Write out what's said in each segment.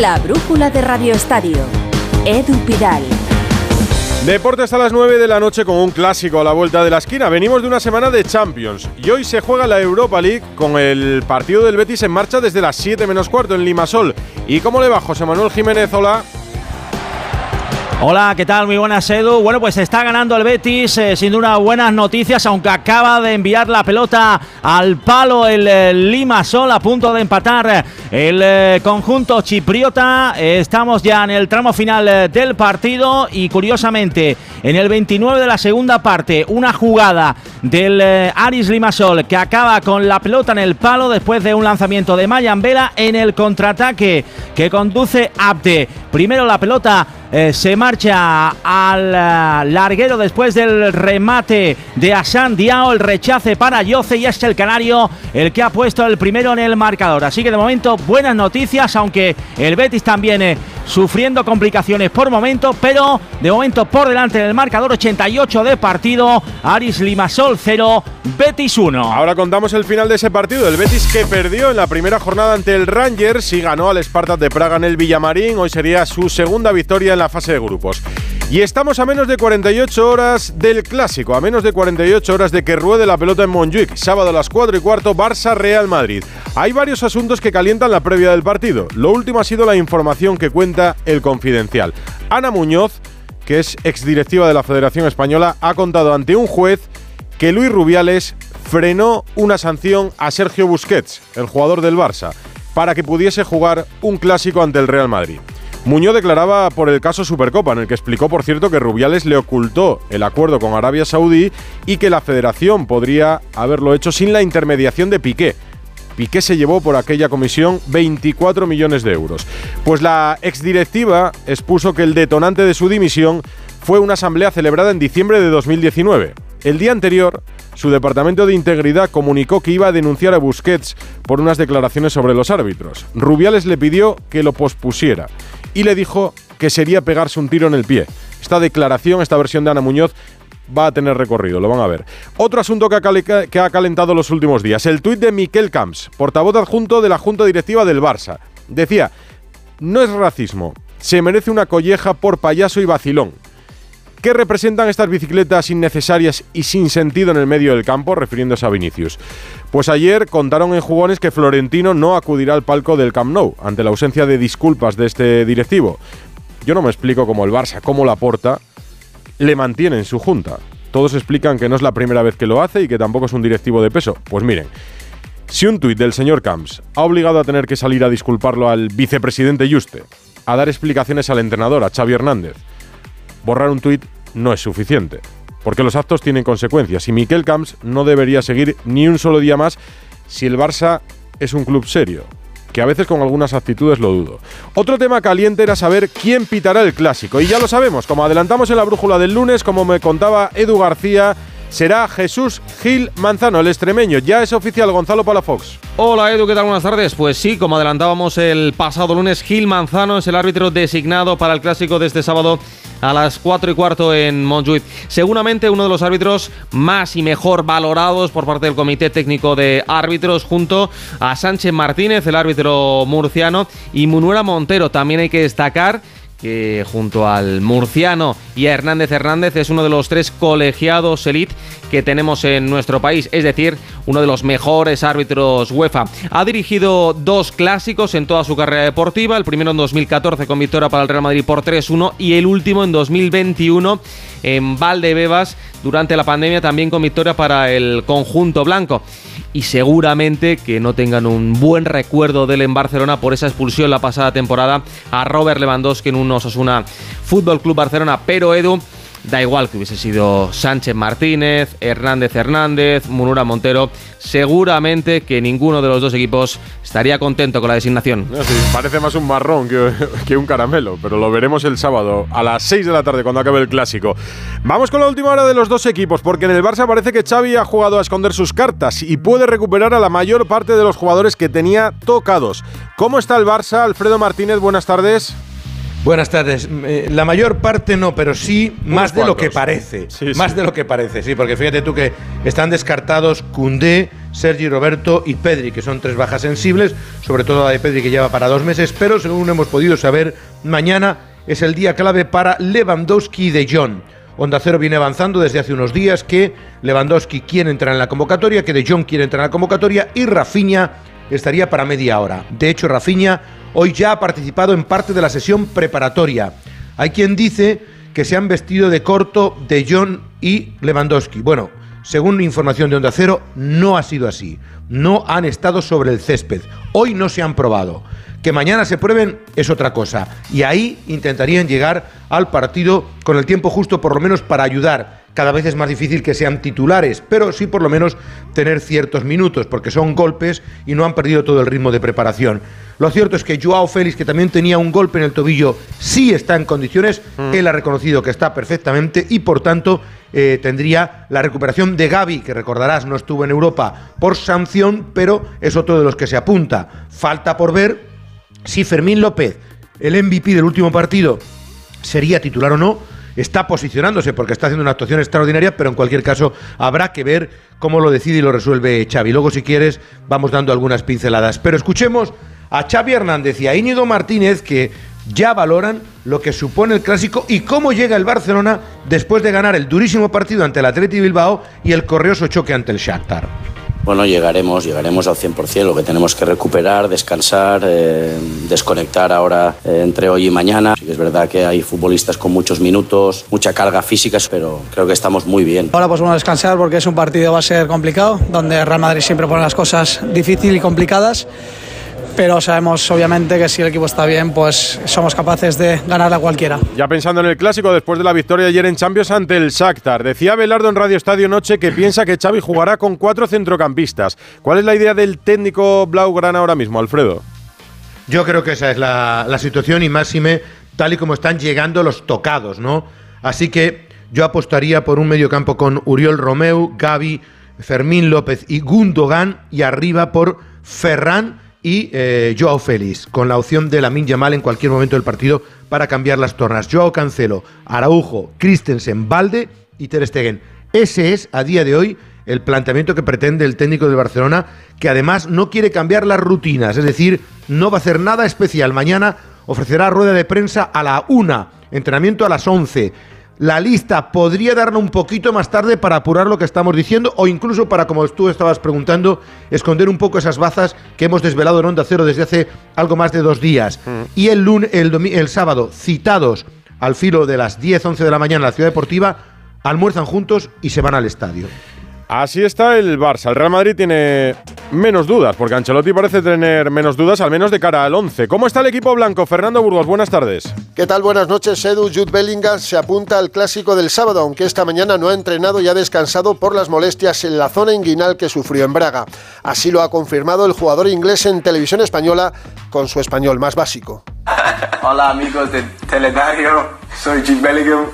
La brújula de Radio Estadio. Edu Pidal. Deportes a las 9 de la noche con un clásico a la vuelta de la esquina. Venimos de una semana de Champions y hoy se juega la Europa League con el partido del Betis en marcha desde las 7 menos cuarto en Limasol. ¿Y cómo le va José Manuel Jiménez? Hola. Hola, ¿qué tal? Muy buenas, Edu. Bueno, pues está ganando el Betis, eh, sin duda buenas noticias, aunque acaba de enviar la pelota al palo el, eh, Limasol a punto de empatar el eh, conjunto chipriota. estamos ya en el tramo final del partido y curiosamente en el 29 de la segunda parte, una jugada del Aris Limasol que acaba con la pelota en el palo después de un lanzamiento de Mayan Vela en el contraataque que conduce Abde. Primero la pelota eh, se marcha al eh, larguero después del remate de Asan Diao, el rechace para Yoce y es el canario el que ha puesto el primero en el marcador. Así que de momento buenas noticias, aunque el Betis también eh, sufriendo complicaciones por momento, pero de momento por delante del marcador 88 de partido, Aris Limasol 0, Betis 1. Ahora contamos el final de ese partido, el Betis que perdió en la primera jornada ante el Rangers y ganó al Spartak de Praga en el Villamarín, hoy sería su segunda victoria en la fase de grupos. Y estamos a menos de 48 horas del clásico, a menos de 48 horas de que ruede la pelota en Montjuic, sábado a las 4 y cuarto, Barça-Real Madrid. Hay varios asuntos que calientan la previa del partido. Lo último ha sido la información que cuenta el Confidencial. Ana Muñoz, que es exdirectiva de la Federación Española, ha contado ante un juez que Luis Rubiales frenó una sanción a Sergio Busquets, el jugador del Barça, para que pudiese jugar un clásico ante el Real Madrid. Muñoz declaraba por el caso Supercopa, en el que explicó, por cierto, que Rubiales le ocultó el acuerdo con Arabia Saudí y que la federación podría haberlo hecho sin la intermediación de Piqué. Piqué se llevó por aquella comisión 24 millones de euros. Pues la exdirectiva expuso que el detonante de su dimisión fue una asamblea celebrada en diciembre de 2019. El día anterior, su departamento de integridad comunicó que iba a denunciar a Busquets por unas declaraciones sobre los árbitros. Rubiales le pidió que lo pospusiera y le dijo que sería pegarse un tiro en el pie. Esta declaración, esta versión de Ana Muñoz, va a tener recorrido, lo van a ver. Otro asunto que ha, calentado los últimos días, el tuit de Miquel Camps, portavoz adjunto de la Junta Directiva del Barça. Decía, no es racismo, se merece una colleja por payaso y vacilón. ¿Qué representan estas bicicletas innecesarias y sin sentido en el medio del campo, refiriéndose a Vinicius? Pues ayer contaron en jugones que Florentino no acudirá al palco del Camp Nou, ante la ausencia de disculpas de este directivo. Yo no me explico cómo el Barça, cómo la porta, le mantiene en su junta. Todos explican que no es la primera vez que lo hace y que tampoco es un directivo de peso. Pues miren, si un tuit del señor Camps ha obligado a tener que salir a disculparlo al vicepresidente Juste, a dar explicaciones al entrenador, a Xavi Hernández, borrar un tuit no es suficiente, porque los actos tienen consecuencias y Miquel Camps no debería seguir ni un solo día más si el Barça es un club serio, que a veces con algunas actitudes lo dudo. Otro tema caliente era saber quién pitará el clásico, y ya lo sabemos, como adelantamos en la brújula del lunes, como me contaba Edu García, será Jesús Gil Manzano, el extremeño. Ya es oficial Gonzalo Palafox. Hola Edu, ¿qué tal? Buenas tardes. Pues sí, como adelantábamos el pasado lunes, Gil Manzano es el árbitro designado para el clásico de este sábado a las 4 y cuarto en Montjuic. Seguramente uno de los árbitros más y mejor valorados por parte del Comité Técnico de Árbitros, junto a Sánchez Martínez, el árbitro murciano, y Munuera Montero. También hay que destacar que junto al murciano y a Hernández Hernández es uno de los tres colegiados elite que tenemos en nuestro país, es decir, uno de los mejores árbitros UEFA. Ha dirigido dos clásicos en toda su carrera deportiva, el primero en 2014 con victoria para el Real Madrid por 3-1 y el último en 2021 en Valdebebas durante la pandemia también con victoria para el conjunto blanco y seguramente que no tengan un buen recuerdo de él en Barcelona por esa expulsión la pasada temporada a Robert Lewandowski en un Osasuna Fútbol Club Barcelona. Pero Edu, Da igual que hubiese sido Sánchez Martínez, Hernández Hernández, Munura Montero. Seguramente que ninguno de los dos equipos estaría contento con la designación. parece más un marrón que, que, un caramelo, pero lo veremos el sábado a las 6 de la tarde cuando acabe el clásico. Vamos con la última hora de los dos equipos, porque en el Barça parece que Xavi ha jugado a esconder sus cartas y puede recuperar a la mayor parte de los jugadores que tenía tocados. ¿Cómo está el Barça? Alfredo Martínez, buenas tardes. Buenas tardes. Eh, la mayor parte no, pero sí más de lo que parece. más de lo que parece, sí, porque fíjate tú que están descartados Cundé, Sergi Roberto y Pedri, que son tres bajas sensibles, sobre todo la de Pedri que lleva para dos meses, pero según hemos podido saber, mañana es el día clave para Lewandowski y De Jong. Onda Cero viene avanzando desde hace unos días que Lewandowski quiere entrar en la convocatoria, que De Jong quiere entrar en la convocatoria y Rafinha estaría para media hora. De hecho, Rafinha hoy ya ha participado en parte de la sesión preparatoria. Hay quien dice que se han vestido de corto De Jong y Lewandowski. Bueno, según información de Onda Cero, no ha sido así. No han estado sobre el césped. Hoy no se han probado. Que mañana se prueben es otra cosa. Y ahí intentarían llegar al partido con el tiempo justo, por lo menos para ayudar. Cada vez es más difícil que sean titulares, pero sí por lo menos tener ciertos minutos, porque son golpes y no han perdido todo el ritmo de preparación. Lo cierto es que Joao Félix, que también tenía un golpe en el tobillo, sí está en condiciones. Él ha reconocido que está perfectamente y por tanto eh, tendría la recuperación de Gaby, que recordarás no estuvo en Europa por sanción, pero es otro de los que se apunta. Falta por ver si Fermín López, el MVP del último partido, sería titular o no. Está posicionándose porque está haciendo una actuación extraordinaria, pero en cualquier caso habrá que ver cómo lo decide y lo resuelve Xavi. Luego, si quieres, vamos dando algunas pinceladas. Pero escuchemos a Xavi Hernández y a Íñigo Martínez que ya valoran lo que supone el clásico y cómo llega el Barcelona después de ganar el durísimo partido ante el Atleti Bilbao y el corrioso choque ante el Shakhtar. Bueno, llegaremos, llegaremos al 100%. Lo que tenemos que recuperar, descansar, eh, desconectar ahora eh, entre hoy y mañana. Sí es verdad que hay futbolistas con muchos minutos, mucha carga física, pero creo que estamos muy bien. Ahora pues vamos a descansar porque es un partido va a ser complicado, donde Real Madrid siempre pone las cosas difíciles y complicadas pero sabemos obviamente que si el equipo está bien, pues somos capaces de ganar a cualquiera. Ya pensando en el clásico, después de la victoria ayer en Champions ante el Shakhtar, decía Belardo en Radio Estadio Noche que piensa que Xavi jugará con cuatro centrocampistas. ¿Cuál es la idea del técnico Blaugrana ahora mismo, Alfredo? Yo creo que esa es la, la situación y máxime tal y como están llegando los tocados, ¿no? Así que yo apostaría por un mediocampo con Uriol Romeu, Gaby, Fermín López y Gundogan y arriba por Ferran y eh, Joao Félix, con la opción de Lamin Yamal en cualquier momento del partido para cambiar las tornas. Joao Cancelo, Araujo, Christensen, Valde y Ter Stegen. Ese es, a día de hoy, el planteamiento que pretende el técnico del Barcelona, que además no quiere cambiar las rutinas, es decir, no va a hacer nada especial. Mañana ofrecerá rueda de prensa a la una, entrenamiento a las 11 la lista podría darnos un poquito más tarde para apurar lo que estamos diciendo o incluso para, como tú estabas preguntando, esconder un poco esas bazas que hemos desvelado en Onda Cero desde hace algo más de dos días. Mm. Y el, lunes, el, el sábado, citados al filo de las 10, 11 de la mañana en la Ciudad Deportiva, almuerzan juntos y se van al estadio. Así está el Barça. El Real Madrid tiene menos dudas, porque Ancelotti parece tener menos dudas, al menos de cara al 11. ¿Cómo está el equipo blanco? Fernando Burgos, buenas tardes. ¿Qué tal? Buenas noches, Edu. Jude Bellingham se apunta al clásico del sábado, aunque esta mañana no ha entrenado y ha descansado por las molestias en la zona inguinal que sufrió en Braga. Así lo ha confirmado el jugador inglés en televisión española con su español más básico. Hola amigos de Teledario, soy Jude Bellingham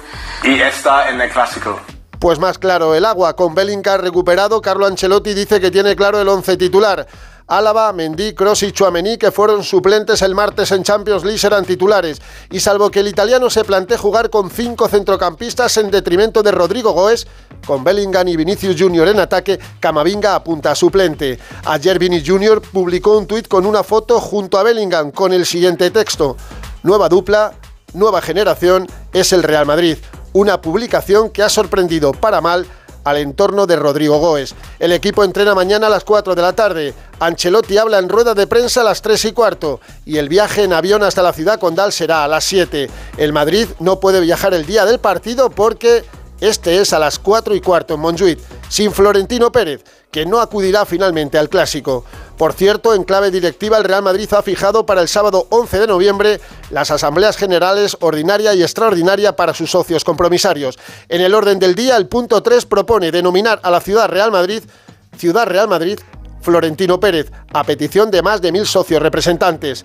y está en el clásico. Pues más claro, el agua con Bellingham recuperado, Carlo Ancelotti dice que tiene claro el once titular. Álava, Mendy, Kroos y Chouameni, que fueron suplentes el martes en Champions League, serán titulares. Y salvo que el italiano se plantee jugar con cinco centrocampistas en detrimento de Rodrigo Goes, con Bellingham y Vinicius Jr. en ataque, Camavinga apunta a suplente. Ayer Vinicius Jr. publicó un tuit con una foto junto a Bellingham con el siguiente texto. Nueva dupla, nueva generación, es el Real Madrid una publicación que ha sorprendido para mal al entorno de Rodrigo Goes. El equipo entrena mañana a las 4 de la tarde. Ancelotti habla en rueda de prensa a las 3 y cuarto y el viaje en avión hasta la ciudad condal será a las 7. El Madrid no puede viajar el día del partido porque este es a las 4 y cuarto en Montjuic, sin Florentino Pérez, que no acudirá finalmente al clásico. Por cierto, en clave directiva, el Real Madrid ha fijado para el sábado 11 de noviembre las asambleas generales ordinaria y extraordinaria para sus socios compromisarios. En el orden del día, el punto 3 propone denominar a la ciudad Real Madrid Ciudad Real Madrid Florentino Pérez, a petición de más de mil socios representantes.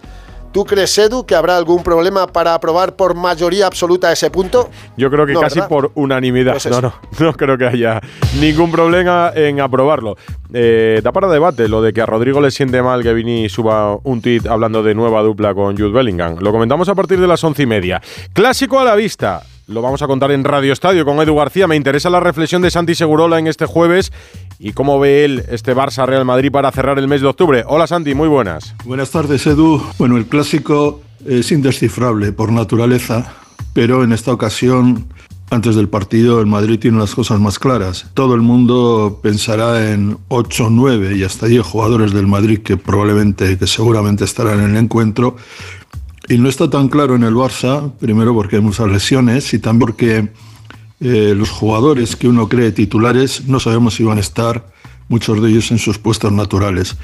¿Tú crees, Edu, que habrá algún problema para aprobar por mayoría absoluta ese punto? Yo creo que casi por unanimidad. Pues no, no, no creo que haya ningún problema en aprobarlo. Eh, da para debate lo de que a Rodrigo le siente mal que Vini suba un tweet hablando de nueva dupla con Jude Bellingham. Lo comentamos a partir de las once y media. Clásico a la vista. Lo vamos a contar en Radio Estadio con Edu García. Me interesa la reflexión de Santi Segurola en este jueves y cómo ve él este Barça Real Madrid para cerrar el mes de octubre. Hola Santi, muy buenas. Buenas tardes Edu. Bueno, el clásico es indescifrable por naturaleza, pero en esta ocasión antes del partido el Madrid tiene las cosas más claras. Todo el mundo pensará en 8, 9 y hasta 10 jugadores del Madrid que probablemente, que seguramente estarán en el encuentro. Y no está tan claro en el Barça, primero porque hay muchas lesiones y también porque eh, los jugadores que uno cree titulares no sabemos si van a estar muchos de ellos en sus puestos naturales.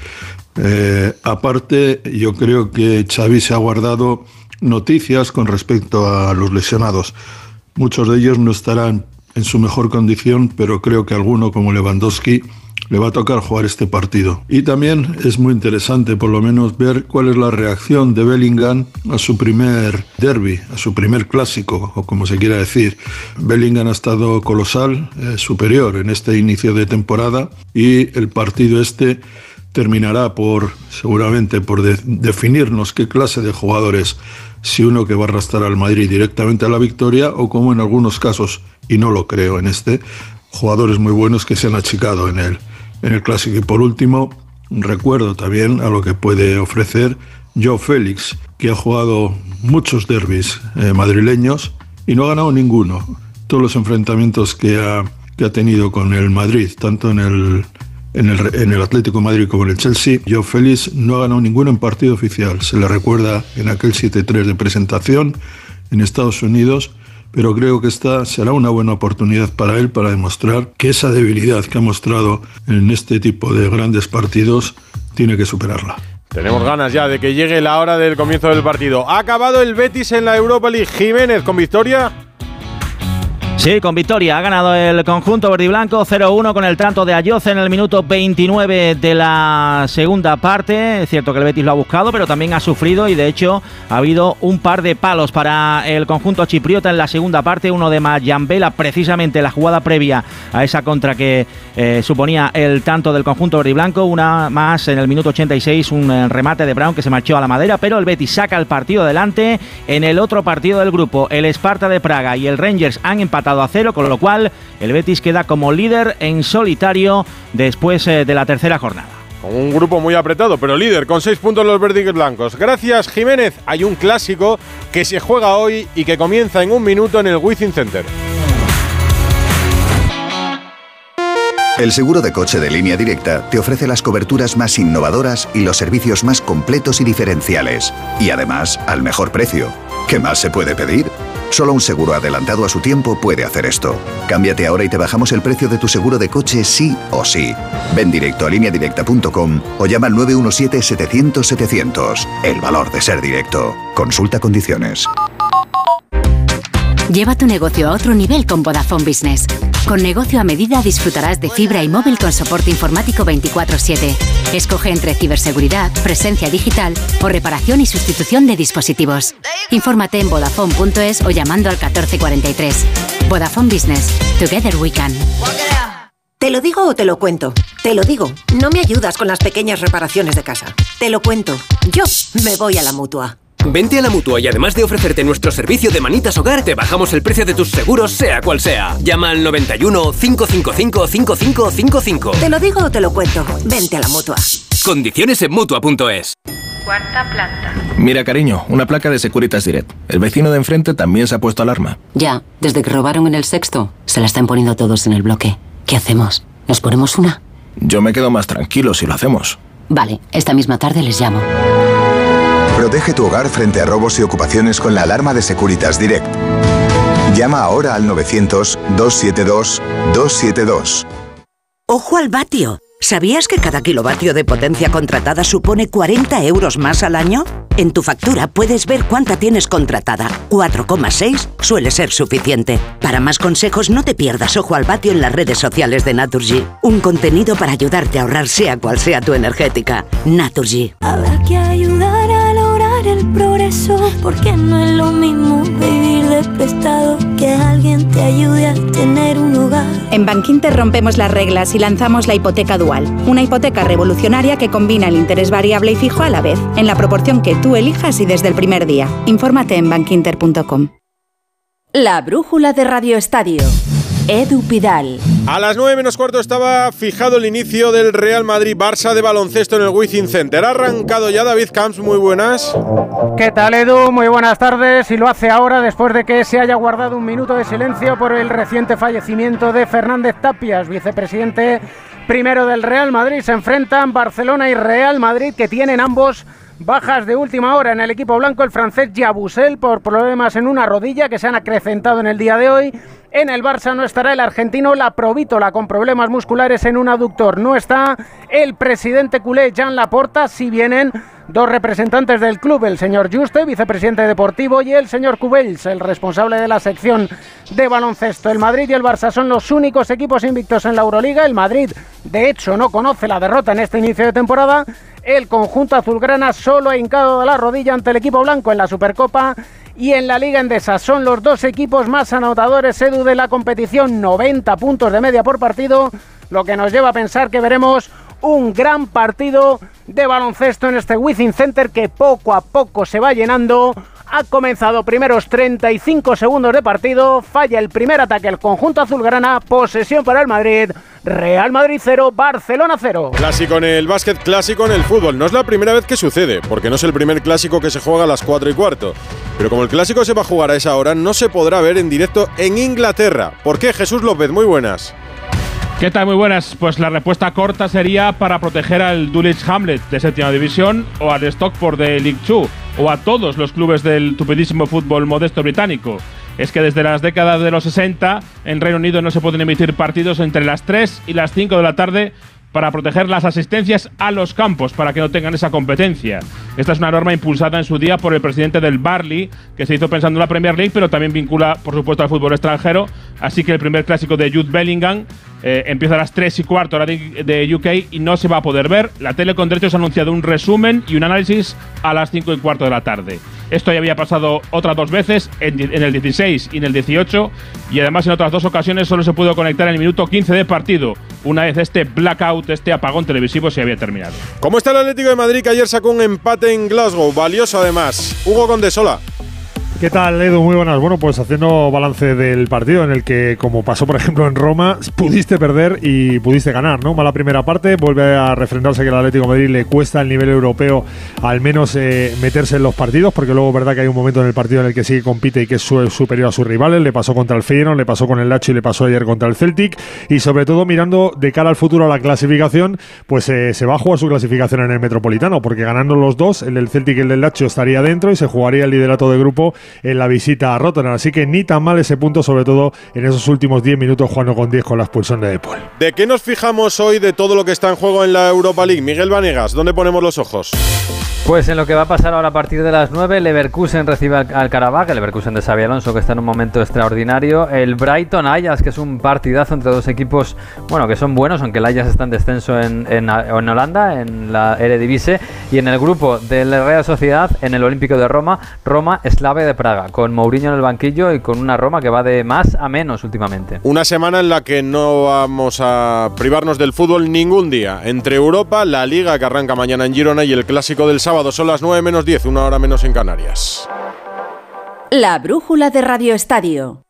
Eh, aparte, yo creo que Xavi se ha guardado noticias con respecto a los lesionados. Muchos de ellos no estarán en su mejor condición, pero creo que alguno como Lewandowski le va a tocar jugar este partido. Y también es muy interesante por lo menos ver cuál es la reacción de Bellingham a su primer derby, a su primer clásico, o como se quiera decir. Bellingham ha estado colosal, eh, superior en este inicio de temporada y el partido este terminará por, seguramente, por definirnos qué clase de jugadores si uno que va a arrastrar al Madrid directamente a la victoria o como en algunos casos, y no lo creo en este, jugadores muy buenos que se han achicado en el, en el clásico. Y por último, recuerdo también a lo que puede ofrecer Joe Félix, que ha jugado muchos derbis eh, madrileños y no ha ganado ninguno. Todos los enfrentamientos que ha, que ha tenido con el Madrid, tanto en el en el, Atlético Madrid como en el Chelsea, Joe Félix no ha ganado ninguno en partido oficial. Se le recuerda en aquel 7-3 de presentación en Estados Unidos, pero creo que esta será una buena oportunidad para él para demostrar que esa debilidad que ha mostrado en este tipo de grandes partidos tiene que superarla. Tenemos ganas ya de que llegue la hora del comienzo del partido. Ha acabado el Betis en la Europa League. Jiménez con victoria. Sí, con victoria. Ha ganado el conjunto verde y blanco 0-1 con el tanto de Ayoce en el minuto 29 de la segunda parte. Es cierto que el Betis lo ha buscado, pero también ha sufrido y de hecho ha habido un par de palos para el conjunto chipriota en la segunda parte. Uno de Mayambela, precisamente la jugada previa a esa contra que eh, suponía el tanto del conjunto verde y blanco. Una más en el minuto 86, un eh, remate de Brown que se marchó a la madera, pero el Betis saca el partido adelante. En el otro partido del grupo, el Esparta de Praga y el Rangers han empatado a cero, con lo cual el Betis queda como líder en solitario después eh, de la tercera jornada. Con un grupo muy apretado, pero líder, con seis puntos los verdes blancos. Gracias, Jiménez. Hay un clásico que se juega hoy y que comienza en un minuto en el Wizzing Center. El seguro de coche de línea directa te ofrece las coberturas más innovadoras y los servicios más completos y diferenciales. Y además, al mejor precio. ¿Qué más se puede pedir? Solo un seguro adelantado a su tiempo puede hacer esto. Cámbiate ahora y te bajamos el precio de tu seguro de coche sí o sí. Ven directo a lineadirecta.com o llama al 917-700-700. El valor de ser directo. Consulta condiciones. Lleva tu negocio a otro nivel con Vodafone Business. Con negocio a medida disfrutarás de fibra y móvil con soporte informático 24/7. Escoge entre ciberseguridad, presencia digital o reparación y sustitución de dispositivos. Infórmate en vodafone.es o llamando al 1443. Vodafone Business. Together we can. ¿Te lo digo o te lo cuento? Te lo digo. No me ayudas con las pequeñas reparaciones de casa. Te lo cuento. Yo me voy a la mutua. Vente a la mutua y además de ofrecerte nuestro servicio de manitas hogar, te bajamos el precio de tus seguros, sea cual sea. Llama al 91 555 5555. Te lo digo o te lo cuento. Vente a la mutua. Condiciones en mutua.es. Cuarta planta. Mira, cariño, una placa de Securitas Direct. El vecino de enfrente también se ha puesto alarma. Ya, desde que robaron en el sexto, se la están poniendo todos en el bloque. ¿Qué hacemos? ¿Nos ponemos una? Yo me quedo más tranquilo si lo hacemos. Vale, esta misma tarde les llamo. Protege tu hogar frente a robos y ocupaciones con la alarma de Securitas Direct. Llama ahora al 900-272-272. Ojo al vatio. ¿Sabías que cada kilovatio de potencia contratada supone 40 euros más al año? En tu factura puedes ver cuánta tienes contratada. 4,6 suele ser suficiente. Para más consejos no te pierdas Ojo al Vatio en las redes sociales de Naturgy. Un contenido para ayudarte a ahorrar sea cual sea tu energética. Naturgy. Habrá que ayudar a el progreso porque no es lo mismo vivir de prestado que alguien te ayude a tener un hogar. En Bankinter rompemos las reglas y lanzamos la hipoteca dual, una hipoteca revolucionaria que combina el interés variable y fijo a la vez, en la proporción que tú elijas y desde el primer día. Infórmate en bankinter.com. La brújula de Radio Estadio. Edu Pidal. A las 9 menos cuarto estaba fijado el inicio del Real Madrid-Barça de baloncesto en el Wizzing Center. Ha arrancado ya David Camps, muy buenas. ¿Qué tal Edu? Muy buenas tardes. Y lo hace ahora después de que se haya guardado un minuto de silencio por el reciente fallecimiento de Fernández Tapias, vicepresidente primero del Real Madrid. Se enfrentan Barcelona y Real Madrid que tienen ambos Bajas de última hora en el equipo blanco, el francés Yabusel por problemas en una rodilla que se han acrecentado en el día de hoy. En el Barça no estará el argentino La Provítola con problemas musculares en un aductor. No está el presidente culé Jean Laporta, si vienen dos representantes del club, el señor Juste, vicepresidente deportivo, y el señor Cubells, el responsable de la sección de baloncesto. El Madrid y el Barça son los únicos equipos invictos en la Euroliga. El Madrid, de hecho, no conoce la derrota en este inicio de temporada el conjunto azulgrana solo ha hincado la rodilla ante el equipo blanco en la Supercopa y en la Liga Endesa. Son los dos equipos más anotadores, Edu, de la competición, 90 puntos de media por partido, lo que nos lleva a pensar que veremos un gran partido de baloncesto en este Within Center que poco a poco se va llenando ha comenzado primeros 35 segundos de partido, falla el primer ataque el conjunto azulgrana, posesión para el Madrid, Real Madrid 0, Barcelona 0. Clásico en el básquet, clásico en el fútbol. No es la primera vez que sucede, porque no es el primer clásico que se juega a las 4 y cuarto. Pero como el clásico se va a jugar a esa hora, no se podrá ver en directo en Inglaterra. ¿Por qué? Jesús López, muy buenas. ¿Qué tal? Muy buenas. Pues la respuesta corta sería para proteger al Dulwich Hamlet de séptima división o al Stockport de League 2 o a todos los clubes del tupidísimo fútbol modesto británico. Es que desde las décadas de los 60 en Reino Unido no se pueden emitir partidos entre las 3 y las 5 de la tarde para proteger las asistencias a los campos, para que no tengan esa competencia. Esta es una norma impulsada en su día por el presidente del Barley, que se hizo pensando en la Premier League, pero también vincula, por supuesto, al fútbol extranjero. Así que el primer clásico de Jude Bellingham eh, empieza a las 3 y cuarto hora de, UK y no se va a poder ver. La tele con derechos ha anunciado un resumen y un análisis a las 5 y cuarto de la tarde. Esto ya había pasado otras dos veces, en, el 16 y en el 18, y además en otras dos ocasiones solo se pudo conectar en el minuto 15 de partido, una vez este blackout, este apagón televisivo se había terminado. ¿Cómo está el Atlético de Madrid que ayer sacó un empate en Glasgow? Valioso además. Hugo Condesola. ¿Qué tal, Edu? Muy buenas. Bueno, pues haciendo balance del partido en el que, como pasó por ejemplo en Roma, pudiste perder y pudiste ganar, ¿no? Mala primera parte, vuelve a refrendarse que el Atlético de Madrid le cuesta el nivel europeo al menos eh, meterse en los partidos, porque luego verdad que hay un momento en el partido en el que sí compite y que es superior a sus rivales. Le pasó contra el Feyenoord, le pasó con el Lacho y le pasó ayer contra el Celtic. Y sobre todo mirando de cara al futuro a la clasificación, pues eh, se va a jugar su clasificación en el Metropolitano, porque ganando los dos, el del Celtic y el del Lacho estaría dentro y se jugaría el liderato de grupo en la visita a Rotterdam. Así que ni tan mal ese punto, sobre todo en esos últimos 10 minutos jugando con 10 con la expulsión de Depol. ¿De qué nos fijamos hoy de todo lo que está en juego en la Europa League? Miguel Vanegas, ¿dónde ponemos los ojos? Pues en lo que va a pasar ahora a partir de las 9, Leverkusen recibe al, al el Leverkusen de Xabi Alonso que está en un momento extraordinario, el Brighton Ajax que es un partidazo entre dos equipos, bueno, que son buenos, aunque el Ajax está en descenso en, en, Holanda, en la Eredivisie, y en el grupo de la Real Sociedad, en el Olímpico de Roma, Roma Slave de Praga, con Mourinho en el banquillo y con una Roma que va de más a menos últimamente. Una semana en la que no vamos a privarnos del fútbol ningún día, entre Europa, la Liga que arranca mañana en Girona y el Clásico del son las 9 menos 10, una hora menos en Canarias. La brújula de Radio Estadio.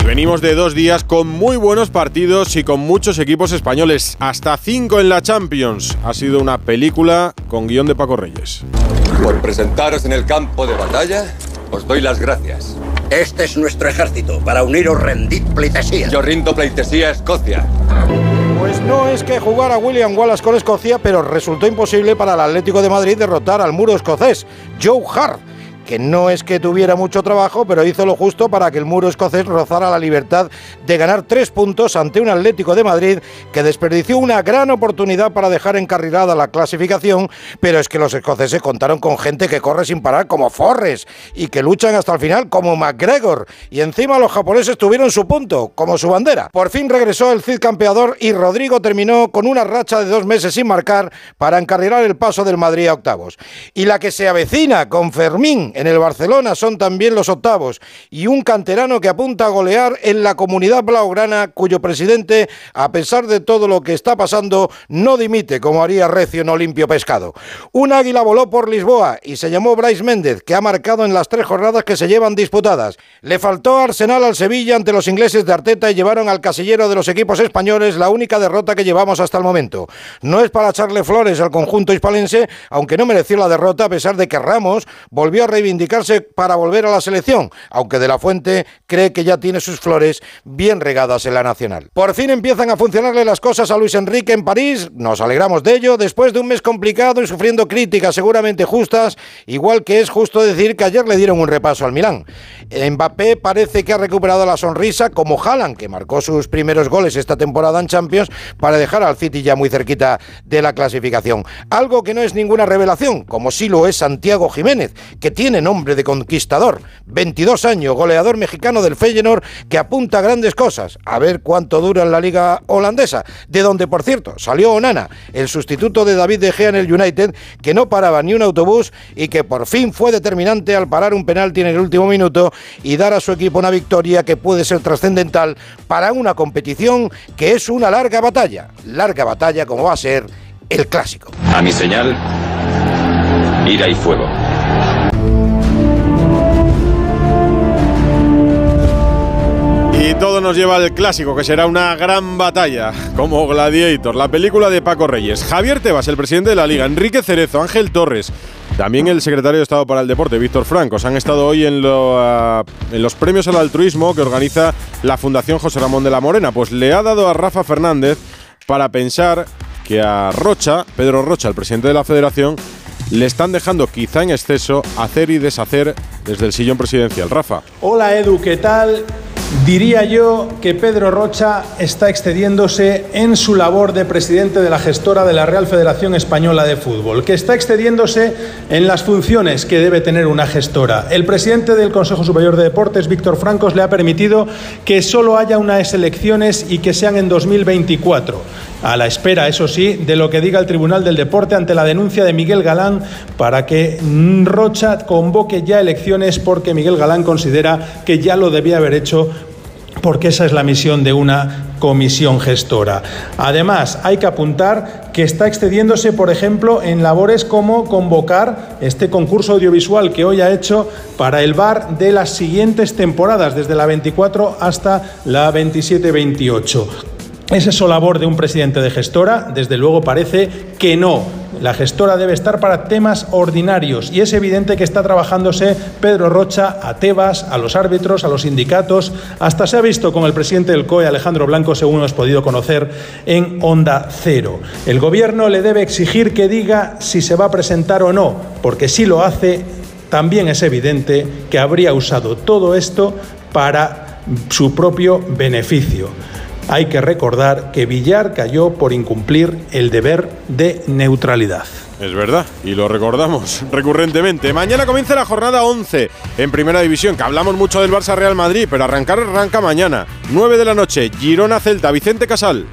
Y venimos de dos días con muy buenos partidos y con muchos equipos españoles, hasta cinco en la Champions. Ha sido una película con guion de Paco Reyes. Por presentaros en el campo de batalla, os doy las gracias. Este es nuestro ejército. Para uniros rendid pleitesía. Yo rindo pleitesía a Escocia. No es que jugara William Wallace con Escocia, pero resultó imposible para el Atlético de Madrid derrotar al muro escocés, Joe Hart que no es que tuviera mucho trabajo, pero hizo lo justo para que el muro escocés rozara la libertad de ganar tres puntos ante un Atlético de Madrid que desperdició una gran oportunidad para dejar encarrilada la clasificación, pero es que los escoceses contaron con gente que corre sin parar como Forres y que luchan hasta el final como McGregor, y encima los japoneses tuvieron su punto, como su bandera. Por fin regresó el Cid campeador y Rodrigo terminó con una racha de dos meses sin marcar para encarrilar el paso del Madrid a octavos. Y la que se avecina con Fermín En el Barcelona son también los octavos. Y un canterano que apunta a golear en la comunidad blaugrana, cuyo presidente, a pesar de todo lo que está pasando, no dimite, como haría Recio en Olimpio Pescado. Un águila voló por Lisboa y se llamó Bryce Méndez, que ha marcado en las tres jornadas que se llevan disputadas. Le faltó Arsenal al Sevilla ante los ingleses de Arteta y llevaron al casillero de los equipos españoles la única derrota que llevamos hasta el momento. No es para echarle flores al conjunto hispalense, aunque no mereció la derrota a pesar de que Ramos volvió a reivindicarse para volver a la selección, aunque De La Fuente cree que ya tiene sus flores bien regadas en la nacional. Por fin empiezan a funcionarle las cosas a Luis Enrique en París, nos alegramos de ello, después de un mes complicado y sufriendo críticas seguramente justas, igual que es justo decir que ayer le dieron un repaso al Milán. Mbappé parece que ha recuperado la sonrisa, como Haaland, que marcó sus primeros goles esta temporada en Champions, para dejar al City ya muy cerquita de la clasificación. Algo que no es ninguna revelación, como sí lo es Santiago Jiménez, que tiene nombre de conquistador. 22 años, goleador mexicano del Feyenoord, que apunta a grandes cosas. A ver cuánto dura en la liga holandesa, de donde, por cierto, salió Onana, el sustituto de David De Gea en el United, que no paraba ni un autobús y que por fin fue determinante al parar un penalti en el último minuto y dar a su equipo una victoria que puede ser trascendental para una competición que es una larga batalla. Larga batalla como va a ser el clásico. A mi señal, ira y fuego. Y todo nos lleva al clásico, que será una gran batalla, como Gladiator, la película de Paco Reyes. Javier Tebas, el presidente de la Liga, Enrique Cerezo, Ángel Torres, también el secretario de Estado para el Deporte, Víctor Francos, han estado hoy lo, en los premios al altruismo que organiza la Fundación José Ramón de la Morena. Pues le ha dado a Rafa Fernández para pensar que a Rocha, Pedro Rocha, el presidente de la Federación, le están dejando quizá en exceso hacer y deshacer desde el sillón presidencial. Rafa. Hola Edu, ¿qué tal? Diría yo que Pedro Rocha está excediéndose en su labor de presidente de la gestora de la Real Federación Española de Fútbol, que está excediéndose en las funciones que debe tener una gestora. El presidente del Consejo Superior de Deportes, Víctor Francos, le ha permitido que solo haya unas elecciones y que sean en 2024, a la espera, eso sí, de lo que diga el Tribunal del Deporte ante la denuncia de Miguel Galán para que Rocha convoque ya elecciones porque Miguel Galán considera que ya lo debía haber hecho porque esa es la misión de una comisión gestora. Además, hay que apuntar que está excediéndose, por ejemplo, en labores como convocar este concurso audiovisual que hoy ha hecho para el bar de las siguientes temporadas, desde la 24 hasta la 27-28. ¿Es eso labor de un presidente de gestora? Desde luego parece que no. La gestora debe estar para temas ordinarios y es evidente que está trabajándose Pedro Rocha a Tebas, a los árbitros, a los sindicatos. Hasta se ha visto con el presidente del COE, Alejandro Blanco, según hemos podido conocer en Onda Cero. El gobierno le debe exigir que diga si se va a presentar o no, porque si lo hace, también es evidente que habría usado todo esto para su propio beneficio. Hay que recordar que Villar cayó por incumplir el deber de neutralidad. Es verdad, y lo recordamos recurrentemente. Mañana comienza la jornada 11 en Primera División, que hablamos mucho del Barça Real Madrid, pero arrancar arranca mañana. 9 de la noche, Girona Celta, Vicente Casal.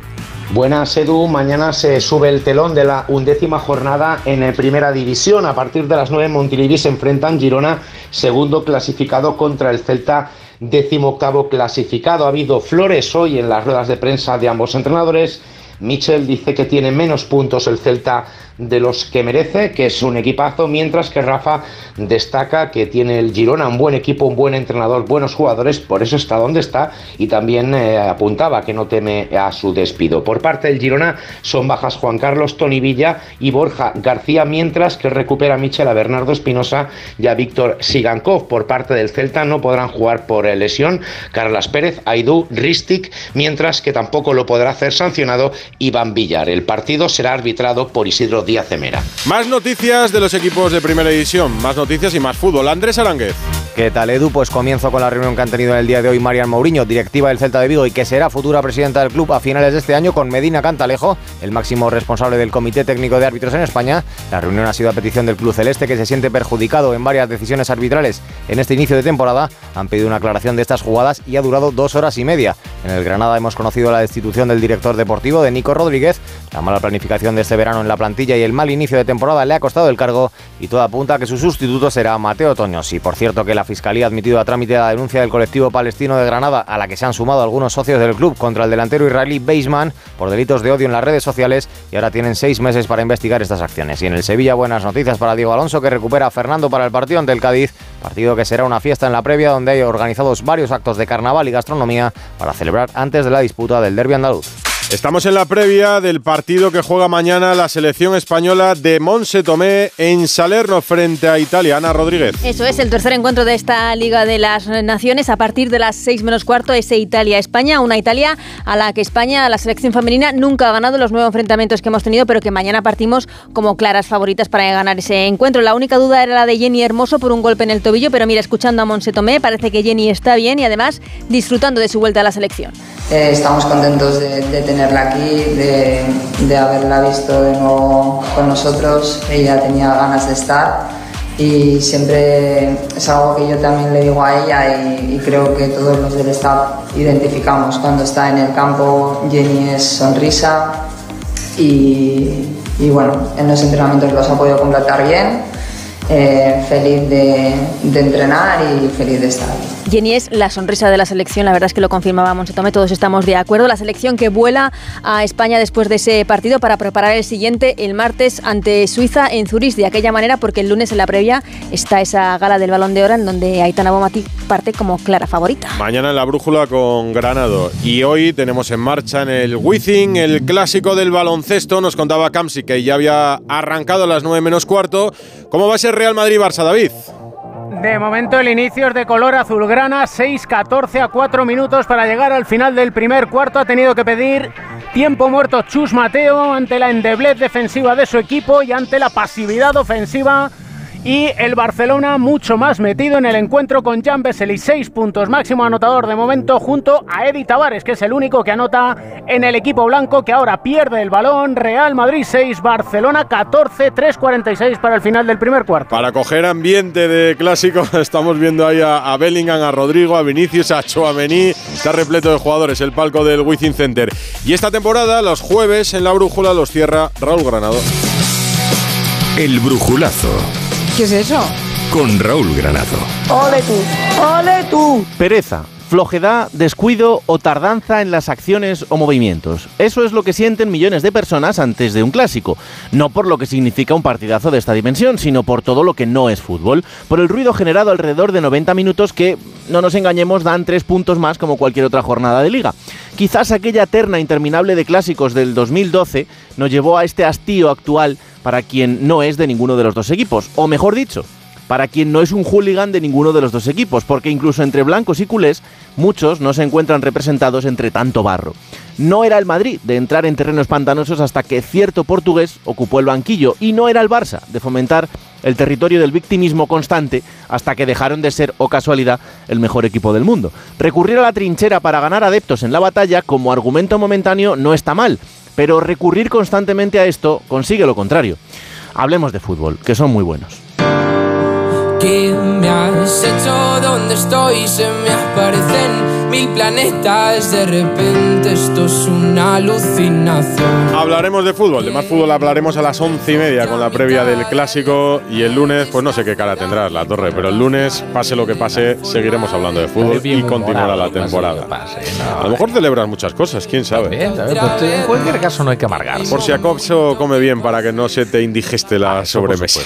Buenas, Edu. Mañana se sube el telón de la undécima jornada en Primera División. A partir de las 9 Montilivi se enfrentan Girona, segundo clasificado contra el Celta décimo octavo clasificado. Ha habido flores hoy en las ruedas de prensa de ambos entrenadores. Michel dice que tiene menos puntos el Celta de los que merece, que es un equipazo, mientras que Rafa destaca que tiene el Girona un buen equipo, un buen entrenador, buenos jugadores, por eso está donde está y también eh, apuntaba que no teme a su despido. Por parte del Girona son bajas Juan Carlos, Tony Villa y Borja García, mientras que recupera Michel a Bernardo Espinosa y a Víctor Sigankov. Por parte del Celta no podrán jugar por lesión Carlas Pérez, Aidú, Ristic, mientras que tampoco lo podrá hacer sancionado Iván Villar. El partido será arbitrado por Isidro Díaz Cemera. Más noticias de los equipos de primera división, más noticias y más fútbol. Andrés Aránguez. ¿Qué tal, Edu? Pues comienzo con la reunión que han tenido en el día de hoy Marian Mourinho, directiva del Celta de Vigo y que será futura presidenta del club a finales de este año, con Medina Cantalejo, el máximo responsable del Comité Técnico de Árbitros en España. La reunión ha sido a petición del Club Celeste, que se siente perjudicado en varias decisiones arbitrales en este inicio de temporada. Han pedido una aclaración de estas jugadas y ha durado dos horas y media. En el Granada hemos conocido la destitución del director deportivo de Nico Rodríguez, la mala planificación de este verano en la plantilla y y el mal inicio de temporada le ha costado el cargo y todo apunta a que su sustituto será Mateo Toñosi. Por cierto que la Fiscalía ha admitido a trámite la denuncia del colectivo palestino de Granada a la que se han sumado algunos socios del club contra el delantero israelí Beisman por delitos de odio en las redes sociales y ahora tienen seis meses para investigar estas acciones. Y en el Sevilla buenas noticias para Diego Alonso que recupera a Fernando para el partido ante el Cádiz, partido que será una fiesta en la previa donde hay organizados varios actos de carnaval y gastronomía para celebrar antes de la disputa del derbi andaluz. Estamos en la previa del partido que juega mañana la selección española de Monse Tomé en Salerno frente a Italia. Ana Rodríguez. Eso es el tercer encuentro de esta Liga de las Naciones a partir de las 6 menos cuarto ese Italia-España, una Italia a la que España, la selección femenina, nunca ha ganado los nuevos enfrentamientos que hemos tenido, pero que mañana partimos como claras favoritas para ganar ese encuentro. La única duda era la de Jenny Hermoso por un golpe en el tobillo, pero mira, escuchando a Monse Tomé, parece que Jenny está bien y además disfrutando de su vuelta a la selección. Eh, estamos contentos de, tenerla aquí, de, haberla visto de nuevo con nosotros. Ella tenía ganas de estar y siempre es algo que yo también le digo a ella y, creo que todos los del staff identificamos. Cuando está en el campo, Jenny es sonrisa y, y bueno, en los entrenamientos los ha podido completar bien. Eh, feliz de, de, entrenar y feliz de estar aquí. Jenny es la sonrisa de la selección, la verdad es que lo confirmaba Monsetome, todos estamos de acuerdo. La selección que vuela a España después de ese partido para preparar el siguiente el martes ante Suiza en Zurich, de aquella manera, porque el lunes en la previa está esa gala del Balón de Oro en donde Aitana Bomati parte como clara favorita. Mañana en la brújula con Granado y hoy tenemos en marcha en el Wizzing el clásico del baloncesto. Nos contaba Camsi que ya había arrancado a las 9 menos cuarto. ¿Cómo va a ser Real Madrid-Barça, David? De momento el inicio es de color azulgrana, 6-14 a 4 minutos para llegar al final del primer cuarto. Ha tenido que pedir tiempo muerto Chus Mateo ante la endeblez defensiva de su equipo y ante la pasividad ofensiva y el Barcelona mucho más metido en el encuentro con Jan Vesely, seis puntos máximo anotador de momento junto a Eddie Tavares, que es el único que anota en el equipo blanco que ahora pierde el balón. Real Madrid 6, Barcelona 14, 3.46 para el final del primer cuarto. Para coger ambiente de clásico, estamos viendo ahí a, a Bellingham, a Rodrigo, a Vinicius, a Chouameni, está repleto de jugadores el palco del Wizzing Center. Y esta temporada, los jueves en la brújula, los cierra Raúl Granado. El brujulazo. ¿Qué es eso? Con Raúl Granado. ¡Ole tú! ¡Ole tú! Pereza, flojedad, descuido o tardanza en las acciones o movimientos. Eso es lo que sienten millones de personas antes de un clásico. No por lo que significa un partidazo de esta dimensión, sino por todo lo que no es fútbol. Por el ruido generado alrededor de 90 minutos que, no nos engañemos, dan tres puntos más como cualquier otra jornada de liga. Quizás aquella terna interminable de clásicos del 2012 nos llevó a este hastío actual para quien no es de ninguno de los dos equipos. O mejor dicho, para quien no es un hooligan de ninguno de los dos equipos, porque incluso entre blancos y culés, muchos no se encuentran representados entre tanto barro. No era el Madrid de entrar en terrenos pantanosos hasta que cierto portugués ocupó el banquillo, y no era el Barça de fomentar el territorio del victimismo constante hasta que dejaron de ser, o casualidad, el mejor equipo del mundo. Recurrir a la trinchera para ganar adeptos en la batalla como argumento momentáneo no está mal, pero recurrir constantemente a esto consigue lo contrario. Hablemos de fútbol, que son muy buenos. ¿Qué me has hecho? ¿Dónde estoy? Se me aparecen mil planetas. De repente esto es una alucinación. Hablaremos de fútbol, de más fútbol hablaremos a las once y media con la previa del clásico y el lunes, pues no sé qué cara tendrá la torre, pero el lunes, pase lo que pase, seguiremos hablando de fútbol y continuará la temporada. A lo mejor celebras muchas cosas, quién sabe. Pues en cualquier caso no hay que amargarse. Por si acaso come bien para que no se te indigeste la sobremesa.